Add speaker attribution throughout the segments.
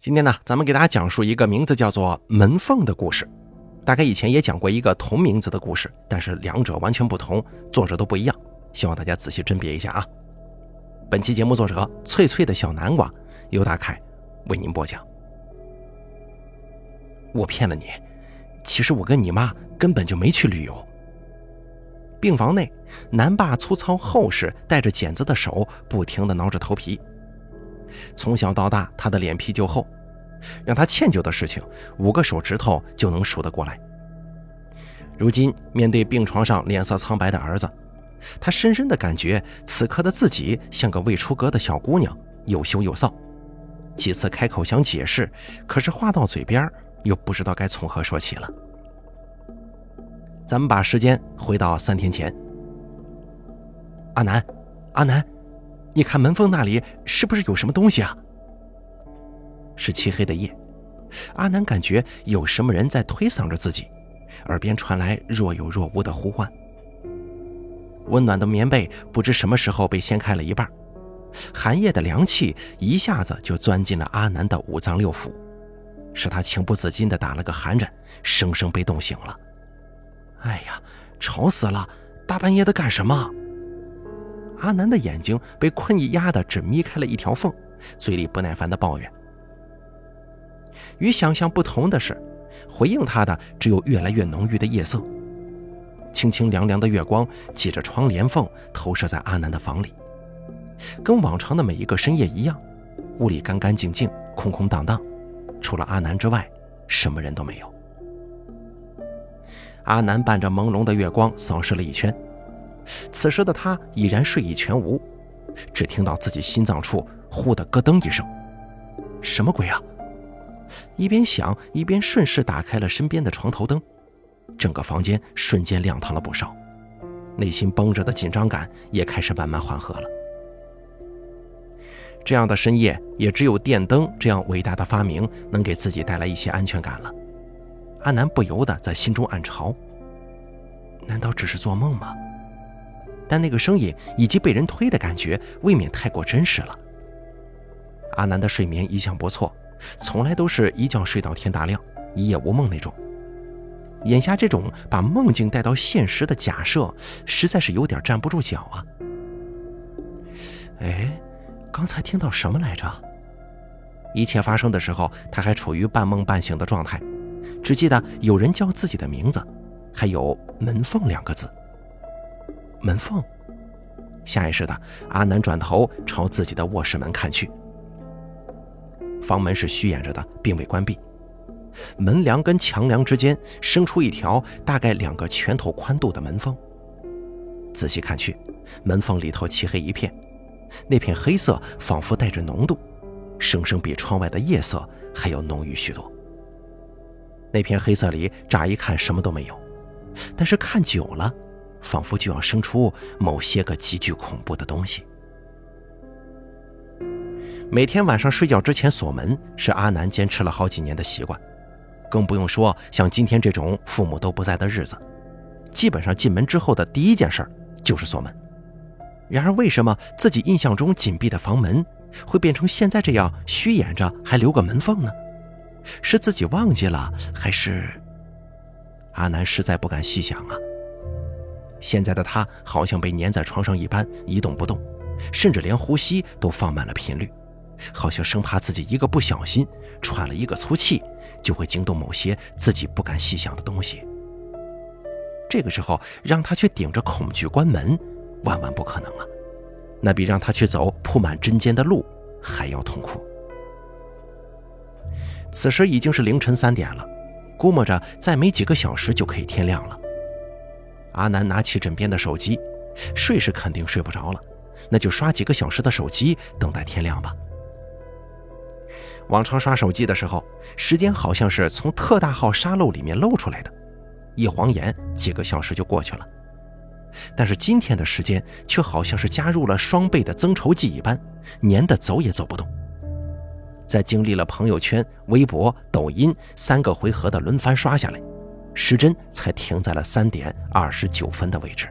Speaker 1: 今天呢，咱们给大家讲述一个名字叫做门缝的故事。大概以前也讲过一个同名字的故事，但是两者完全不同，作者都不一样。希望大家仔细甄别一下啊。本期节目作者脆脆的小南瓜由大凯为您播讲。我骗了你，其实我跟你妈根本就没去旅游。病房内，南爸粗糙厚实、带着茧子的手不停地挠着头皮。从小到大，他的脸皮就厚，让他歉疚的事情，五个手指头就能数得过来。如今面对病床上脸色苍白的儿子，他深深的感觉，此刻的自己像个未出阁的小姑娘，又羞又臊。几次开口想解释，可是话到嘴边，又不知道该从何说起了。咱们把时间回到三天前，阿南，阿南。你看门缝那里是不是有什么东西啊？是漆黑的夜，阿南感觉有什么人在推搡着自己，耳边传来若有若无的呼唤。温暖的棉被不知什么时候被掀开了一半，寒夜的凉气一下子就钻进了阿南的五脏六腑，使他情不自禁地打了个寒颤，生生被冻醒了。哎呀，吵死了！大半夜的干什么？阿南的眼睛被困意压得只眯开了一条缝，嘴里不耐烦地抱怨。与想象不同的是，回应他的只有越来越浓郁的夜色。清清凉凉的月光借着窗帘缝投射在阿南的房里，跟往常的每一个深夜一样，屋里干干净净、空空荡荡，除了阿南之外，什么人都没有。阿南伴着朦胧的月光扫视了一圈。此时的他已然睡意全无，只听到自己心脏处忽的咯噔一声，什么鬼啊！一边想一边顺势打开了身边的床头灯，整个房间瞬间亮堂了不少，内心绷着的紧张感也开始慢慢缓和了。这样的深夜，也只有电灯这样伟大的发明能给自己带来一些安全感了。阿南不由得在心中暗嘲：难道只是做梦吗？但那个声音以及被人推的感觉，未免太过真实了。阿南的睡眠一向不错，从来都是一觉睡到天大亮，一夜无梦那种。眼下这种把梦境带到现实的假设，实在是有点站不住脚啊。哎，刚才听到什么来着？一切发生的时候，他还处于半梦半醒的状态，只记得有人叫自己的名字，还有“门缝”两个字。门缝，下意识的，阿南转头朝自己的卧室门看去。房门是虚掩着的，并未关闭。门梁跟墙梁之间生出一条大概两个拳头宽度的门缝。仔细看去，门缝里头漆黑一片，那片黑色仿佛带着浓度，生生比窗外的夜色还要浓郁许多。那片黑色里乍一看什么都没有，但是看久了。仿佛就要生出某些个极具恐怖的东西。每天晚上睡觉之前锁门是阿南坚持了好几年的习惯，更不用说像今天这种父母都不在的日子，基本上进门之后的第一件事就是锁门。然而，为什么自己印象中紧闭的房门会变成现在这样虚掩着，还留个门缝呢？是自己忘记了，还是……阿南实在不敢细想啊。现在的他好像被粘在床上一般一动不动，甚至连呼吸都放慢了频率，好像生怕自己一个不小心喘了一个粗气，就会惊动某些自己不敢细想的东西。这个时候让他去顶着恐惧关门，万万不可能啊！那比让他去走铺满针尖的路还要痛苦。此时已经是凌晨三点了，估摸着再没几个小时就可以天亮了。阿南拿起枕边的手机，睡是肯定睡不着了，那就刷几个小时的手机，等待天亮吧。往常刷手机的时候，时间好像是从特大号沙漏里面漏出来的，一晃眼几个小时就过去了。但是今天的时间却好像是加入了双倍的增稠剂一般，粘得走也走不动。在经历了朋友圈、微博、抖音三个回合的轮番刷下来。时针才停在了三点二十九分的位置，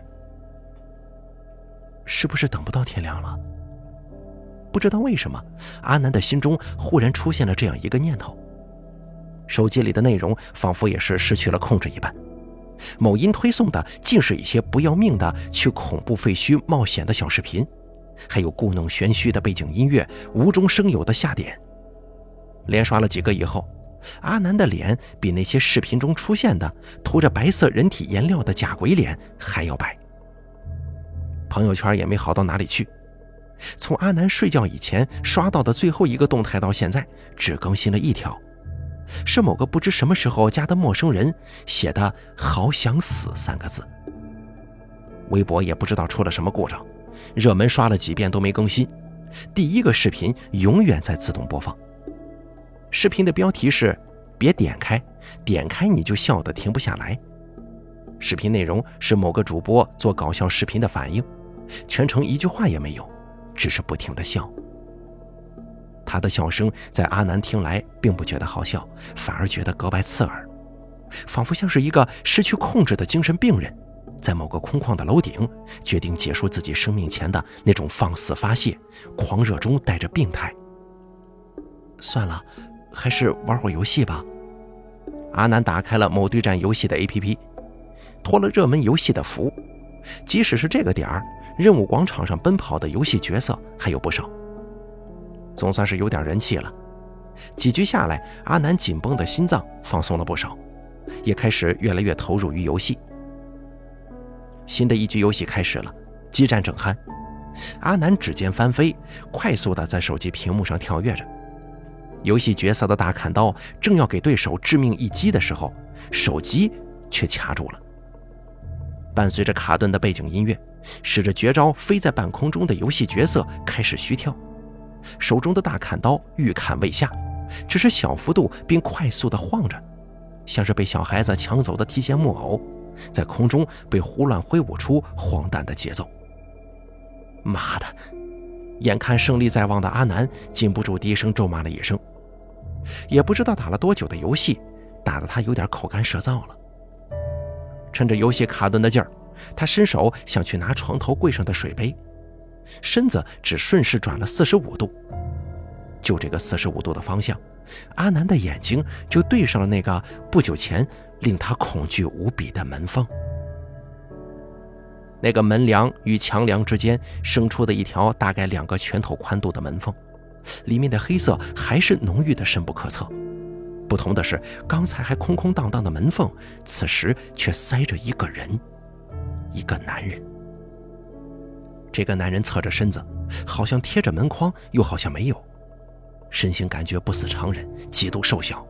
Speaker 1: 是不是等不到天亮了？不知道为什么，阿南的心中忽然出现了这样一个念头。手机里的内容仿佛也是失去了控制一般，某音推送的尽是一些不要命的去恐怖废墟冒险的小视频，还有故弄玄虚的背景音乐，无中生有的下点。连刷了几个以后，阿南的脸比那些视频中出现的涂着白色人体颜料的假鬼脸还要白。朋友圈也没好到哪里去。从阿南睡觉以前刷到的最后一个动态到现在，只更新了一条，是某个不知什么时候加的陌生人写的“好想死”三个字。微博也不知道出了什么故障，热门刷了几遍都没更新，第一个视频永远在自动播放。视频的标题是“别点开，点开你就笑得停不下来”。视频内容是某个主播做搞笑视频的反应，全程一句话也没有。只是不停的笑，他的笑声在阿南听来并不觉得好笑，反而觉得格外刺耳，仿佛像是一个失去控制的精神病人，在某个空旷的楼顶决定结束自己生命前的那种放肆发泄，狂热中带着病态。算了，还是玩会儿游戏吧。阿南打开了某对战游戏的 APP，脱了热门游戏的服，即使是这个点儿。任务广场上奔跑的游戏角色还有不少，总算是有点人气了。几局下来，阿南紧绷的心脏放松了不少，也开始越来越投入于游戏。新的一局游戏开始了，激战正酣。阿南指尖翻飞，快速的在手机屏幕上跳跃着。游戏角色的大砍刀正要给对手致命一击的时候，手机却卡住了。伴随着卡顿的背景音乐。使着绝招飞在半空中的游戏角色开始虚跳，手中的大砍刀欲砍未下，只是小幅度并快速的晃着，像是被小孩子抢走的提线木偶，在空中被胡乱挥舞出荒诞的节奏。妈的！眼看胜利在望的阿南禁不住低声咒骂了一声，也不知道打了多久的游戏，打得他有点口干舌燥了。趁着游戏卡顿的劲儿。他伸手想去拿床头柜上的水杯，身子只顺势转了四十五度。就这个四十五度的方向，阿南的眼睛就对上了那个不久前令他恐惧无比的门缝。那个门梁与墙梁之间生出的一条大概两个拳头宽度的门缝，里面的黑色还是浓郁的深不可测。不同的是，刚才还空空荡荡的门缝，此时却塞着一个人。一个男人，这个男人侧着身子，好像贴着门框，又好像没有，身形感觉不似常人，极度瘦小，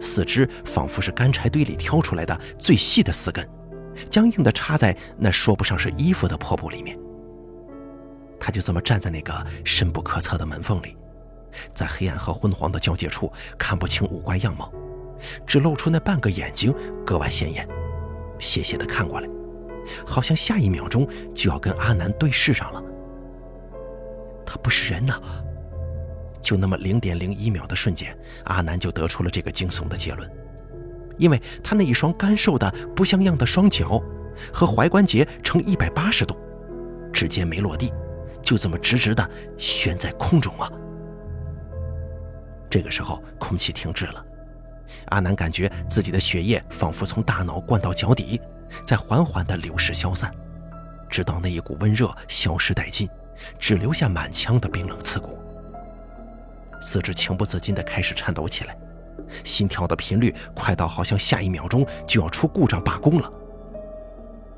Speaker 1: 四肢仿佛是干柴堆里挑出来的最细的四根，僵硬地插在那说不上是衣服的破布里面。他就这么站在那个深不可测的门缝里，在黑暗和昏黄的交界处看不清五官样貌，只露出那半个眼睛格外显眼，斜斜地看过来。好像下一秒钟就要跟阿南对视上了。他不是人呐！就那么零点零一秒的瞬间，阿南就得出了这个惊悚的结论，因为他那一双干瘦的不像样的双脚和踝关节呈一百八十度，直接没落地，就这么直直的悬在空中啊！这个时候，空气停滞了，阿南感觉自己的血液仿佛从大脑灌到脚底。在缓缓的流逝消散，直到那一股温热消失殆尽，只留下满腔的冰冷刺骨。四肢情不自禁的开始颤抖起来，心跳的频率快到好像下一秒钟就要出故障罢工了。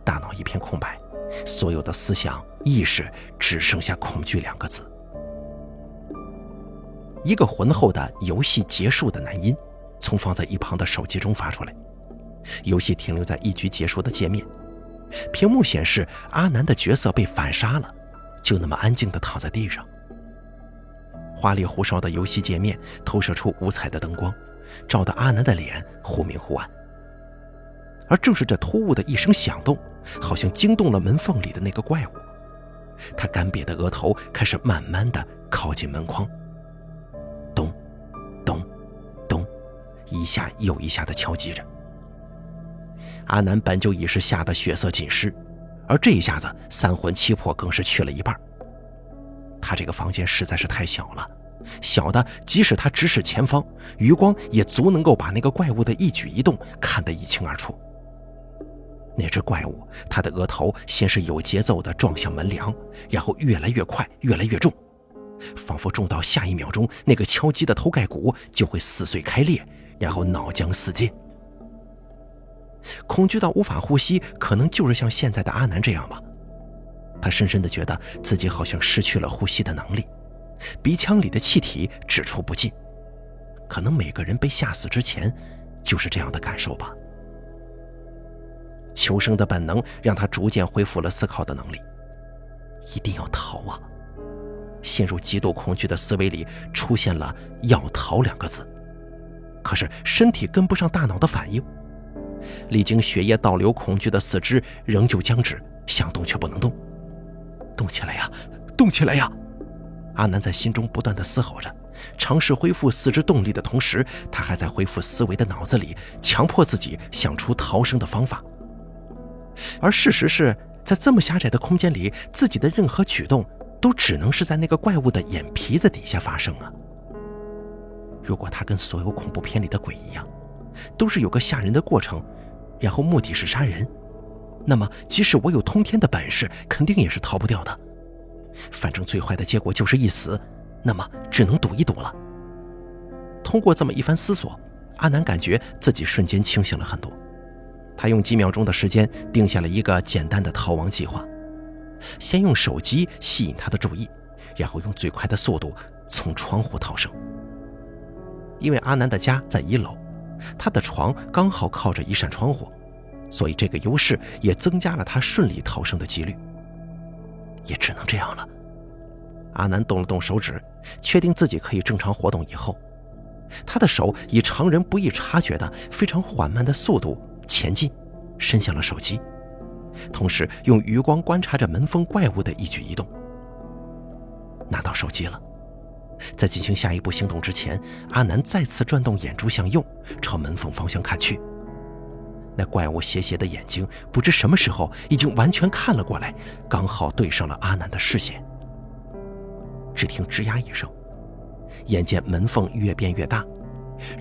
Speaker 1: 大脑一片空白，所有的思想意识只剩下恐惧两个字。一个浑厚的游戏结束的男音，从放在一旁的手机中发出来。游戏停留在一局结束的界面，屏幕显示阿南的角色被反杀了，就那么安静地躺在地上。花里胡哨的游戏界面投射出五彩的灯光，照得阿南的脸忽明忽暗。而正是这突兀的一声响动，好像惊动了门缝里的那个怪物，他干瘪的额头开始慢慢的靠近门框，咚，咚，咚，一下又一下的敲击着。阿南本就已是吓得血色尽失，而这一下子三魂七魄更是去了一半。他这个房间实在是太小了，小的即使他直视前方，余光也足能够把那个怪物的一举一动看得一清二楚。那只怪物，它的额头先是有节奏地撞向门梁，然后越来越快，越来越重，仿佛重到下一秒钟，那个敲击的头盖骨就会撕碎开裂，然后脑浆四溅。恐惧到无法呼吸，可能就是像现在的阿南这样吧。他深深地觉得自己好像失去了呼吸的能力，鼻腔里的气体只出不进。可能每个人被吓死之前，就是这样的感受吧。求生的本能让他逐渐恢复了思考的能力。一定要逃啊！陷入极度恐惧的思维里出现了“要逃”两个字，可是身体跟不上大脑的反应。历经血液倒流，恐惧的四肢仍旧僵直，想动却不能动。动起来呀，动起来呀！阿南在心中不断的嘶吼着，尝试恢复四肢动力的同时，他还在恢复思维的脑子里强迫自己想出逃生的方法。而事实是在这么狭窄的空间里，自己的任何举动都只能是在那个怪物的眼皮子底下发生啊！如果他跟所有恐怖片里的鬼一样，都是有个吓人的过程，然后目的是杀人，那么即使我有通天的本事，肯定也是逃不掉的。反正最坏的结果就是一死，那么只能赌一赌了。通过这么一番思索，阿南感觉自己瞬间清醒了很多。他用几秒钟的时间定下了一个简单的逃亡计划：先用手机吸引他的注意，然后用最快的速度从窗户逃生。因为阿南的家在一楼，他的床刚好靠着一扇窗户，所以这个优势也增加了他顺利逃生的几率。也只能这样了。阿南动了动手指，确定自己可以正常活动以后，他的手以常人不易察觉的非常缓慢的速度。前进，伸向了手机，同时用余光观察着门缝怪物的一举一动。拿到手机了，在进行下一步行动之前，阿南再次转动眼珠向右，朝门缝方向看去。那怪物斜斜的眼睛，不知什么时候已经完全看了过来，刚好对上了阿南的视线。只听吱呀一声，眼见门缝越变越大，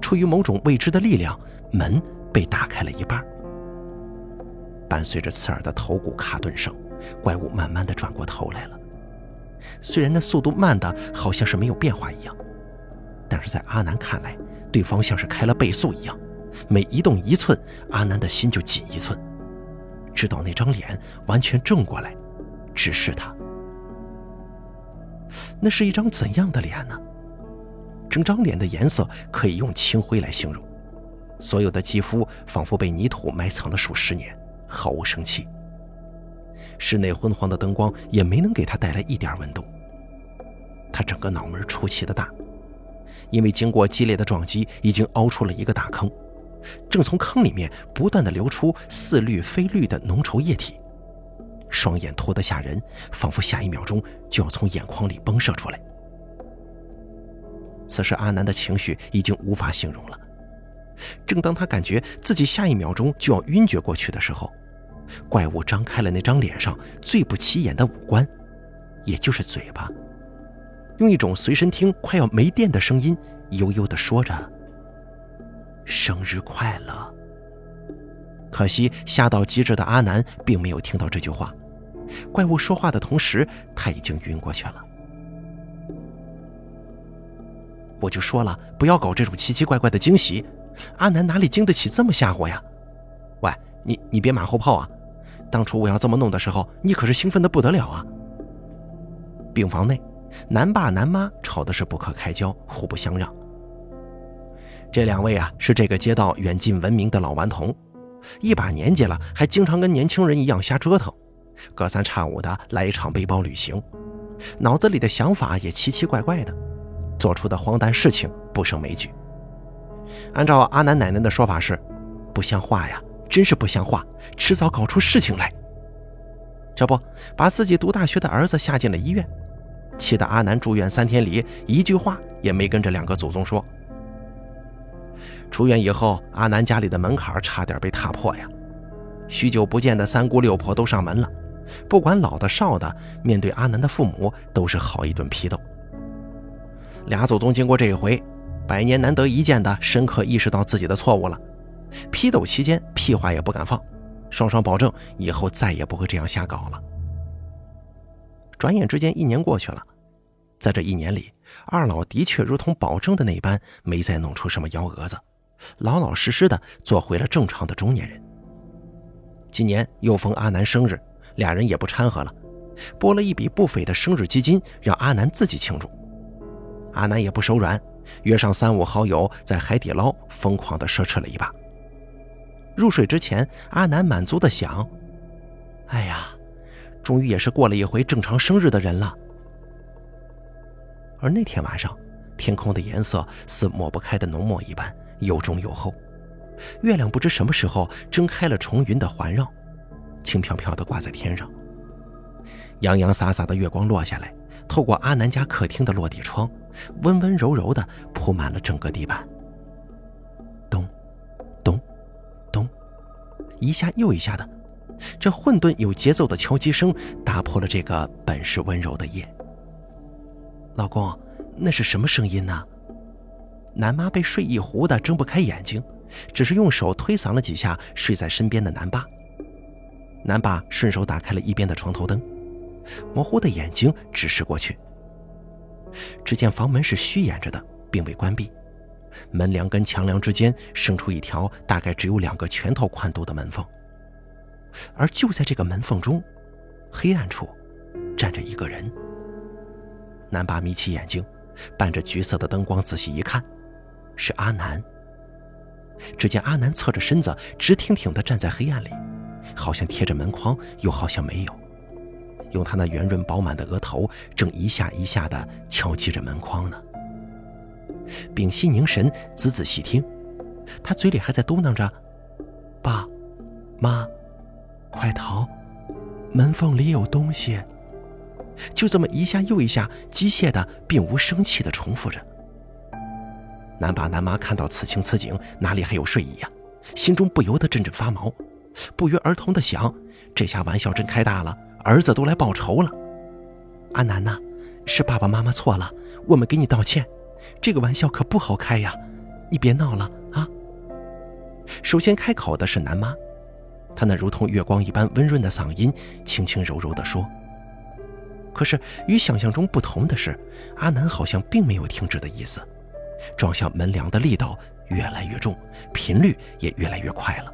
Speaker 1: 出于某种未知的力量，门。被打开了一半，伴随着刺耳的头骨卡顿声，怪物慢慢的转过头来了。虽然那速度慢的好像是没有变化一样，但是在阿南看来，对方像是开了倍速一样，每移动一寸，阿南的心就紧一寸，直到那张脸完全正过来，直视他。那是一张怎样的脸呢？整张脸的颜色可以用青灰来形容。所有的肌肤仿佛被泥土埋藏了数十年，毫无生气。室内昏黄的灯光也没能给他带来一点温度。他整个脑门出奇的大，因为经过激烈的撞击，已经凹出了一个大坑，正从坑里面不断的流出似绿非绿的浓稠液体。双眼凸得吓人，仿佛下一秒钟就要从眼眶里崩射出来。此时阿南的情绪已经无法形容了。正当他感觉自己下一秒钟就要晕厥过去的时候，怪物张开了那张脸上最不起眼的五官，也就是嘴巴，用一种随身听快要没电的声音悠悠地说着：“生日快乐。”可惜吓到极致的阿南并没有听到这句话。怪物说话的同时，他已经晕过去了。我就说了，不要搞这种奇奇怪怪的惊喜。阿南哪里经得起这么吓唬呀？喂，你你别马后炮啊！当初我要这么弄的时候，你可是兴奋的不得了啊！病房内，男爸男妈吵的是不可开交，互不相让。这两位啊，是这个街道远近闻名的老顽童，一把年纪了，还经常跟年轻人一样瞎折腾，隔三差五的来一场背包旅行，脑子里的想法也奇奇怪怪的，做出的荒诞事情不胜枚举。按照阿南奶奶的说法是，不像话呀，真是不像话，迟早搞出事情来。这不，把自己读大学的儿子吓进了医院，气得阿南住院三天里一句话也没跟这两个祖宗说。出院以后，阿南家里的门槛差点被踏破呀，许久不见的三姑六婆都上门了，不管老的少的，面对阿南的父母都是好一顿批斗。俩祖宗经过这一回，百年难得一见的深刻意识到自己的错误了。批斗期间屁话也不敢放，双双保证以后再也不会这样瞎搞了。转眼之间一年过去了，在这一年里，二老的确如同保证的那般，没再弄出什么幺蛾子，老老实实的做回了正常的中年人。今年又逢阿南生日，俩人也不掺和了，拨了一笔不菲的生日基金，让阿南自己庆祝。阿南也不手软，约上三五好友在海底捞疯狂的奢侈了一把。入睡之前，阿南满足的想：“哎呀，终于也是过了一回正常生日的人了。”而那天晚上，天空的颜色似抹不开的浓墨一般，又重又厚。月亮不知什么时候睁开了重云的环绕，轻飘飘地挂在天上。洋洋洒洒的月光落下来，透过阿南家客厅的落地窗，温温柔柔的铺满了整个地板。咚，咚，咚，一下又一下的，这混沌有节奏的敲击声打破了这个本是温柔的夜。老公，那是什么声音呢？南妈被睡意糊的睁不开眼睛。只是用手推搡了几下睡在身边的南爸，南爸顺手打开了一边的床头灯，模糊的眼睛直视过去。只见房门是虚掩着的，并未关闭，门梁跟墙梁之间生出一条大概只有两个拳头宽度的门缝，而就在这个门缝中，黑暗处站着一个人。南爸眯起眼睛，伴着橘色的灯光仔细一看，是阿南。只见阿南侧着身子，直挺挺地站在黑暗里，好像贴着门框，又好像没有。用他那圆润饱满的额头，正一下一下地敲击着门框呢。屏息凝神，仔仔细听，他嘴里还在嘟囔着：“爸，妈，快逃！门缝里有东西。”就这么一下又一下，机械的，并无生气地重复着。南爸南妈看到此情此景，哪里还有睡意呀？心中不由得阵阵发毛，不约而同的想：这下玩笑真开大了，儿子都来报仇了。阿南呐，是爸爸妈妈错了，我们给你道歉。这个玩笑可不好开呀，你别闹了啊！首先开口的是南妈，她那如同月光一般温润的嗓音，轻轻柔柔地说。可是与想象中不同的是，阿南好像并没有停止的意思。撞向门梁的力道越来越重，频率也越来越快了。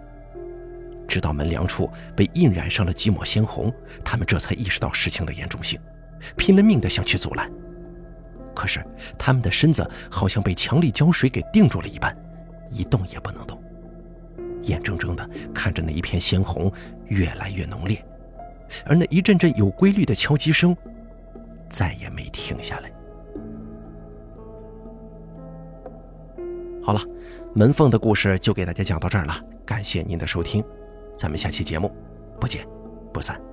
Speaker 1: 直到门梁处被印染上了几抹鲜红，他们这才意识到事情的严重性，拼了命的想去阻拦。可是他们的身子好像被强力胶水给定住了一般，一动也不能动，眼睁睁地看着那一片鲜红越来越浓烈，而那一阵阵有规律的敲击声再也没停下来。好了，门缝的故事就给大家讲到这儿了，感谢您的收听，咱们下期节目不见不散。